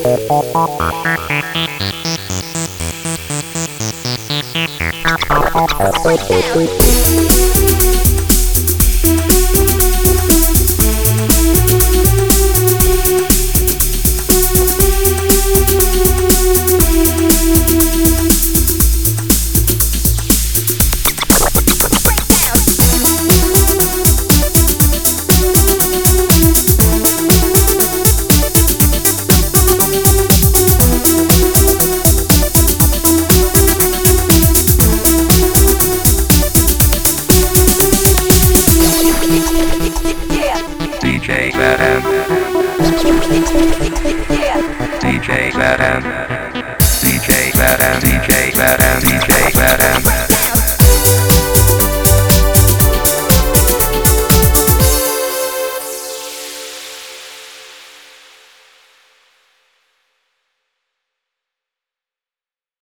Thank you. DJ Zatan. DJ Zatan. DJ Zatan. DJ Zatan. DJ